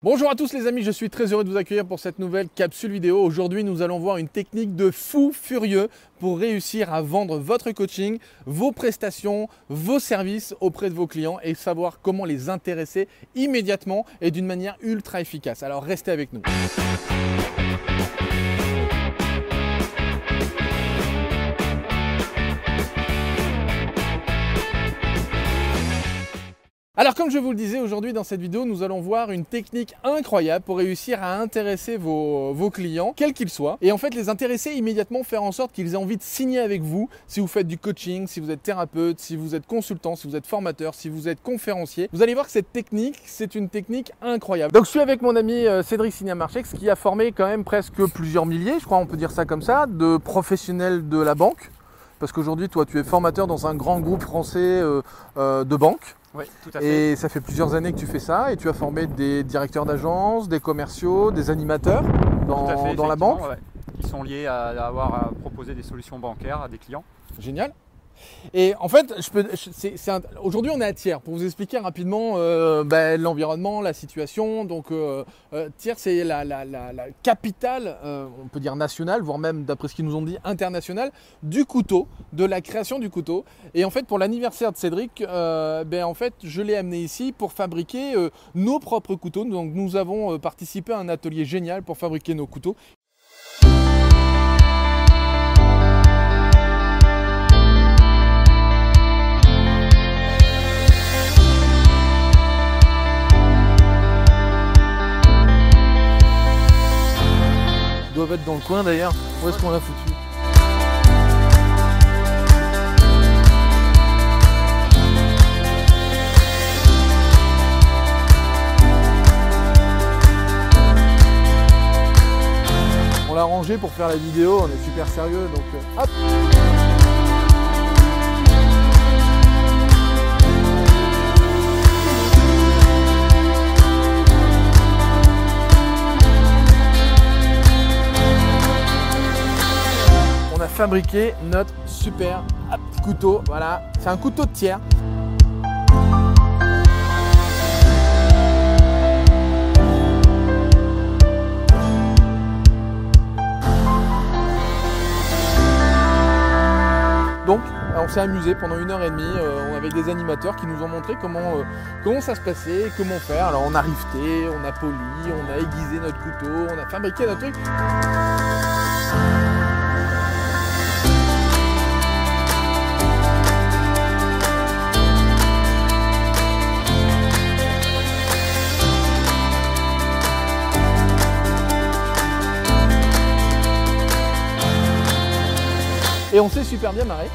Bonjour à tous les amis, je suis très heureux de vous accueillir pour cette nouvelle capsule vidéo. Aujourd'hui, nous allons voir une technique de fou furieux pour réussir à vendre votre coaching, vos prestations, vos services auprès de vos clients et savoir comment les intéresser immédiatement et d'une manière ultra efficace. Alors restez avec nous. Alors comme je vous le disais aujourd'hui dans cette vidéo, nous allons voir une technique incroyable pour réussir à intéresser vos, clients, quels qu'ils soient, et en fait les intéresser immédiatement, faire en sorte qu'ils aient envie de signer avec vous si vous faites du coaching, si vous êtes thérapeute, si vous êtes consultant, si vous êtes formateur, si vous êtes conférencier. Vous allez voir que cette technique, c'est une technique incroyable. Donc je suis avec mon ami euh, Cédric Signamarchex qui a formé quand même presque plusieurs milliers, je crois on peut dire ça comme ça, de professionnels de la banque. Parce qu'aujourd'hui, toi, tu es formateur dans un grand groupe français euh, euh, de banque. Oui, tout à fait. Et ça fait plusieurs années que tu fais ça et tu as formé des directeurs d'agence, des commerciaux, des animateurs dans, dans la banque. Qui sont liés à avoir à proposer des solutions bancaires à des clients. Génial. Et en fait, aujourd'hui on est à Thiers pour vous expliquer rapidement euh, ben, l'environnement, la situation. Donc euh, euh Thiers c'est la, capitale, on peut dire nationale, voire même d'après ce qu'ils nous ont dit internationale, du couteau, de la création du couteau. Et en fait pour l'anniversaire de Cédric, ben, je l'ai amené ici pour fabriquer nos propres couteaux. Donc nous avons participé à un atelier génial pour fabriquer nos couteaux. Dans le coin d'ailleurs. Où est-ce qu'on l'a foutu? On l'a rangé pour faire la vidéo, on est super sérieux donc euh, hop fabriquer notre super couteau. Voilà, c'est un couteau de tiers. Donc, on s'est amusé pendant une heure et demie. Euh, on avait des animateurs qui nous ont montré comment, euh, comment ça se passait, comment faire. Alors, on a rifté, on a poli, on a aiguisé notre couteau, on a fabriqué notre truc. Et on s'est super bien marré.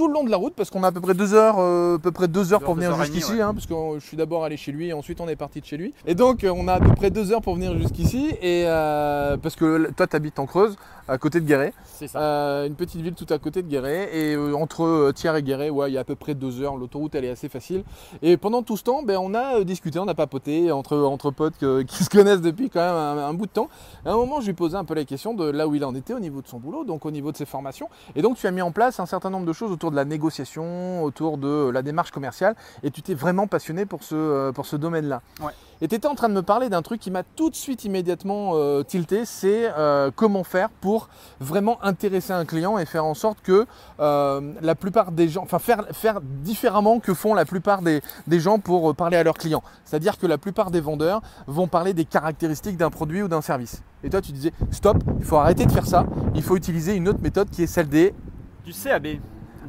Tout le long de la route, parce qu'on a à peu près deux heures, euh, à peu près deux heures pour venir jusqu'ici, hein, parce que je suis d'abord allé chez lui et ensuite on est parti de chez lui. Et donc, on a à peu près deux heures pour venir jusqu'ici, et euh, parce que toi, tu habites en Creuse, à côté de Guéret. C'est ça. Euh, une petite ville tout à côté de Guéret. Et entre Thiers et Guéret, ouais, il y a à peu près deux heures. L'autoroute, elle est assez facile. Et pendant tout ce temps, ben, on a discuté, on a papoté entre, entre potes qui se connaissent depuis quand même un, bout de temps. à un moment, je lui posais un peu la question de là où il en était au niveau de son boulot, donc au niveau de ses formations. Et donc, tu as mis en place un certain nombre de choses autour de la négociation, autour de la démarche commerciale, et tu t'es vraiment passionné pour ce, euh, pour ce domaine-là. Et tu étais en train de me parler d'un truc qui m'a tout de suite immédiatement euh, tilté, c'est euh, comment faire pour vraiment intéresser un client et faire en sorte que la plupart des gens, enfin faire, faire différemment que font la plupart des, des gens pour parler à leurs clients. C'est-à-dire que la plupart des vendeurs vont parler des caractéristiques d'un produit ou d'un service. Et toi tu disais, stop, il faut arrêter de faire ça, il faut utiliser une autre méthode qui est celle des... Du CAB.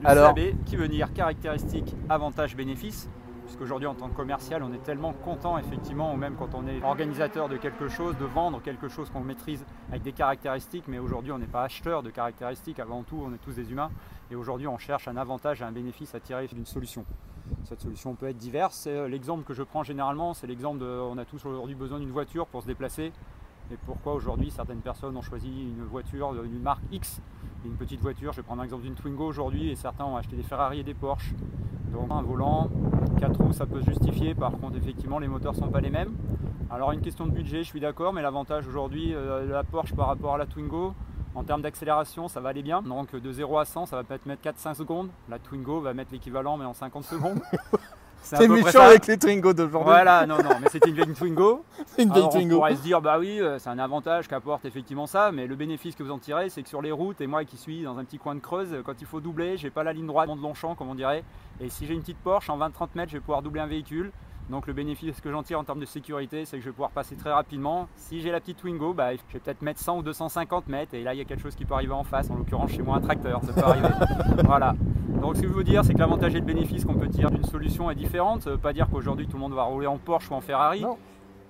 Alors, qui veut dire caractéristiques, avantages, bénéfices. Puisqu'aujourd'hui, en tant que commercial, on est tellement content, effectivement, ou même quand on est organisateur de quelque chose, de vendre quelque chose qu'on maîtrise avec des caractéristiques, mais aujourd'hui, on n'est pas acheteur de caractéristiques. Avant tout, on est tous des humains. Et aujourd'hui, on cherche un avantage et un bénéfice à tirer d'une solution. Cette solution peut être diverse. Euh, l'exemple que je prends généralement, c'est l'exemple de on a tous aujourd'hui besoin d'une voiture pour se déplacer. Et pourquoi aujourd'hui certaines personnes ont choisi une voiture d'une marque X une petite voiture, je vais prendre l'exemple d'une Twingo aujourd'hui, et certains ont acheté des Ferrari et des Porsche. Donc un volant, 4 roues, ça peut se justifier, par contre effectivement les moteurs ne sont pas les mêmes. Alors une question de budget, je suis d'accord, mais l'avantage aujourd'hui, euh, la Porsche par rapport à la Twingo, En termes d'accélération, ça va aller bien. Donc de 0 à 100, ça va peut-être mettre 4-5 secondes. La Twingo va mettre l'équivalent, mais en 50 secondes. C'est méchant avec les Twingo d'aujourd'hui. Voilà, non, non, mais c'était une vieille Twingo. une vieille Twingo. On pourrait se dire, bah oui, euh, c'est un avantage qu'apporte effectivement ça, mais le bénéfice que vous en tirez, c'est que sur les routes, et moi qui suis dans un petit coin de Creuse, quand il faut doubler, j'ai pas la ligne droite de Longchamp, comme on dirait. Et si j'ai une petite Porsche, en 20-30 mètres, je vais pouvoir doubler un véhicule. Donc le bénéfice que j'en tire en termes de sécurité, c'est que je vais pouvoir passer très rapidement. Si j'ai la petite Twingo, bah, je vais peut-être mettre 100 ou 250 mètres, et là il y a quelque chose qui peut arriver en face, en l'occurrence chez moi un tracteur, ça peut arriver. voilà. Donc ce que je veux dire, c'est que l'avantage et le bénéfice qu'on peut tirer d'une solution est différente. Ça ne veut pas dire qu'aujourd'hui tout le monde va rouler en Porsche ou en Ferrari.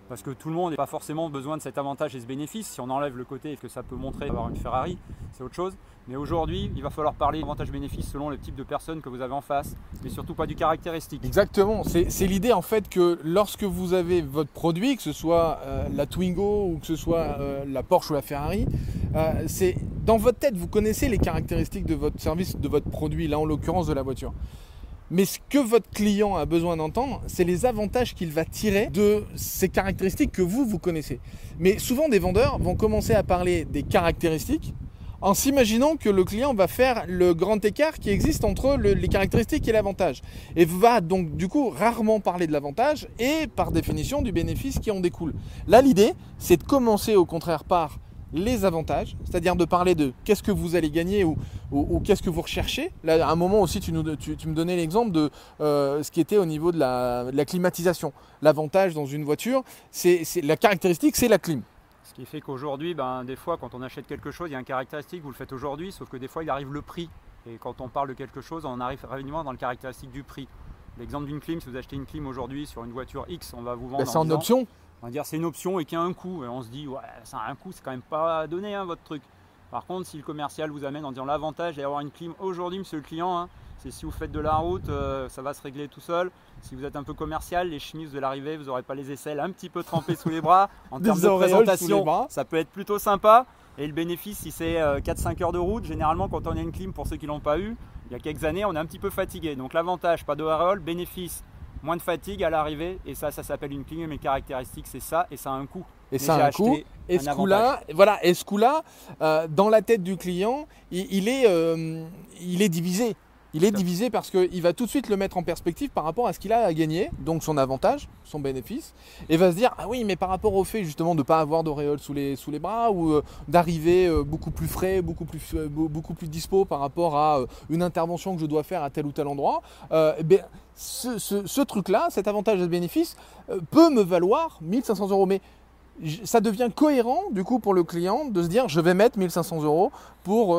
Parce que tout le monde n'a pas forcément besoin de cet avantage et ce bénéfice. Si on enlève le côté que ça peut montrer d'avoir une Ferrari, c'est autre chose. Mais aujourd'hui, il va falloir parler d'avantage-bénéfice selon le type de personne que vous avez en face, mais surtout pas du caractéristique. Exactement, c'est l'idée en fait que lorsque vous avez votre produit, que ce soit euh, la Twingo ou que ce soit euh, la Porsche ou la Ferrari, euh, c'est dans votre tête, vous connaissez les caractéristiques de votre service, de votre produit, là en l'occurrence de la voiture. Mais ce que votre client a besoin d'entendre, c'est les avantages qu'il va tirer de ces caractéristiques que vous, vous connaissez. Mais souvent, des vendeurs vont commencer à parler des caractéristiques en s'imaginant que le client va faire le grand écart qui existe entre les caractéristiques et l'avantage. Et va donc du coup rarement parler de l'avantage et par définition du bénéfice qui en découle. Là, l'idée, c'est de commencer au contraire par les avantages, c'est-à-dire de parler de qu'est-ce que vous allez gagner ou, qu'est-ce que vous recherchez. Là, à un moment aussi, tu, me donnais l'exemple de euh, ce qui était au niveau de la, climatisation. L'avantage dans une voiture, c'est la caractéristique, c'est la clim. Ce qui fait qu'aujourd'hui, ben, des fois, quand on achète quelque chose, il y a une caractéristique, vous le faites aujourd'hui, sauf que des fois, il arrive le prix. Et quand on parle de quelque chose, on arrive rapidement dans le caractéristique du prix. L'exemple d'une clim, si vous achetez une clim aujourd'hui sur une voiture X, on va vous vendre. Ben, c'est en option on va dire c'est une option et qu'il y a un coût. Et on se dit, ouais, ça a un coût, c'est quand même pas donné hein, votre truc. Par contre, si le commercial vous amène en disant l'avantage d'avoir une clim aujourd'hui, monsieur le client, hein, c'est si vous faites de la route, euh, ça va se régler tout seul. Si vous êtes un peu commercial, les chemises de l'arrivée, vous n'aurez pas les aisselles un petit peu trempées sous les bras. En termes de présentation, ça peut être plutôt sympa. Et le bénéfice, si c'est 4-5 euh, heures de route, généralement quand on a une clim, pour ceux qui ne l'ont pas eu, il y a quelques années, on est un petit peu fatigué. Donc l'avantage, pas de bénéfice, moins de fatigue à l'arrivée. Et ça, ça s'appelle une clim. Mes caractéristiques, c'est ça. Et ça a un coût. Et ça a un coût. Et ce coup-là, voilà, et ce coup-là, euh, dans la tête du client, il, est, euh, il est divisé. Il est divisé parce qu'il va tout de suite le mettre en perspective par rapport à ce qu'il a à gagner, donc son avantage, son bénéfice, et va se dire Ah oui, mais par rapport au fait justement de ne pas avoir d'auréole sous les, sous les bras ou euh, d'arriver euh, beaucoup plus frais, beaucoup plus, euh, beaucoup plus dispo par rapport à une intervention que je dois faire à tel ou tel endroit, eh bien, ce, ce truc-là, cet avantage et ce bénéfice, peut me valoir 1500 euros. Mais ça devient cohérent du coup pour le client de se dire je vais mettre 1500 euros pour,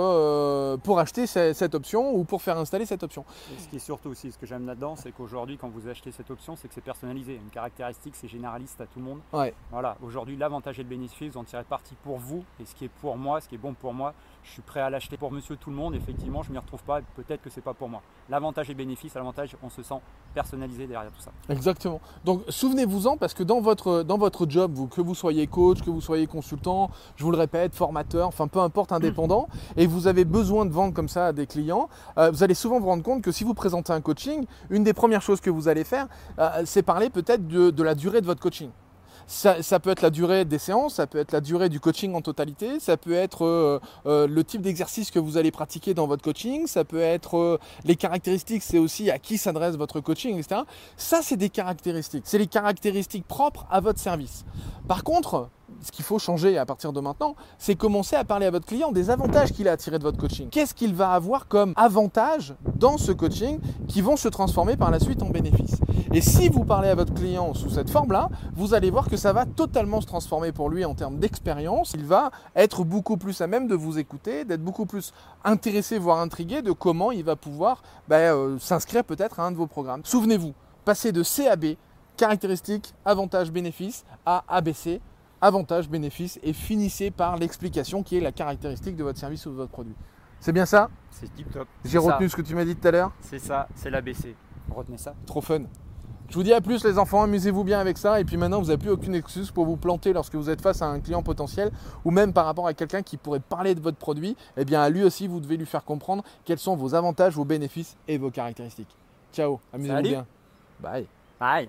pour acheter cette, option ou pour faire installer cette option. ce qui est surtout aussi ce que j'aime là-dedans, c'est qu'aujourd'hui quand vous achetez cette option, c'est que c'est personnalisé. Une caractéristique, c'est généraliste à tout le monde. Voilà, aujourd'hui l'avantage et le bénéfice, vous en tirez parti pour vous et ce qui est pour moi, ce qui est bon pour moi, je suis prêt à l'acheter pour monsieur tout le monde. Effectivement, je ne m'y retrouve pas, peut-être que c'est pas pour moi. L'avantage et le bénéfice, l'avantage, on se sent personnalisé derrière tout ça. Exactement. Donc souvenez-vous-en parce que dans votre, dans votre job, vous, que vous soyez coach, que vous soyez consultant, je vous le répète, formateur, enfin peu importe, indépendant, et vous avez besoin de vendre comme ça à des clients, euh, vous allez souvent vous rendre compte que si vous présentez un coaching, une des premières choses que vous allez faire, euh, c'est parler peut-être de la durée de votre coaching. Ça, peut être la durée des séances, ça peut être la durée du coaching en totalité, ça peut être euh, euh, le type d'exercice que vous allez pratiquer dans votre coaching, ça peut être euh, les caractéristiques, c'est aussi à qui s'adresse votre coaching, etc. Ça, c'est des caractéristiques. C'est les caractéristiques propres à votre service. Par contre, ce qu'il faut changer à partir de maintenant, c'est commencer à parler à votre client des avantages qu'il a tirer de votre coaching. Qu'est-ce qu'il va avoir comme avantage dans ce coaching qui vont se transformer par la suite en bénéfices? Et si vous parlez à votre client sous cette forme-là, vous allez voir que ça va totalement se transformer pour lui en termes d'expérience. Il va être beaucoup plus à même de vous écouter, d'être beaucoup plus intéressé, voire intrigué de comment il va pouvoir ben, euh, s'inscrire peut-être à un de vos programmes. Souvenez-vous, passer de CAB, caractéristiques, avantages, bénéfices, à ABC, avantages, bénéfices et finissez par l'explication qui est la caractéristique de votre service ou de votre produit. C'est bien ça C'est tip top. J'ai retenu ce que tu m'as dit tout à l'heure C'est ça, c'est l'ABC. Retenez ça. Trop fun. Je vous dis à plus les enfants, amusez-vous bien avec ça et puis maintenant vous n'avez plus aucune excuse pour vous planter lorsque vous êtes face à un client potentiel ou même par rapport à quelqu'un qui pourrait parler de votre produit. Eh bien à lui aussi vous devez lui faire comprendre quels sont vos avantages, vos bénéfices et vos caractéristiques. Ciao, amusez-vous bien. Bye. Bye.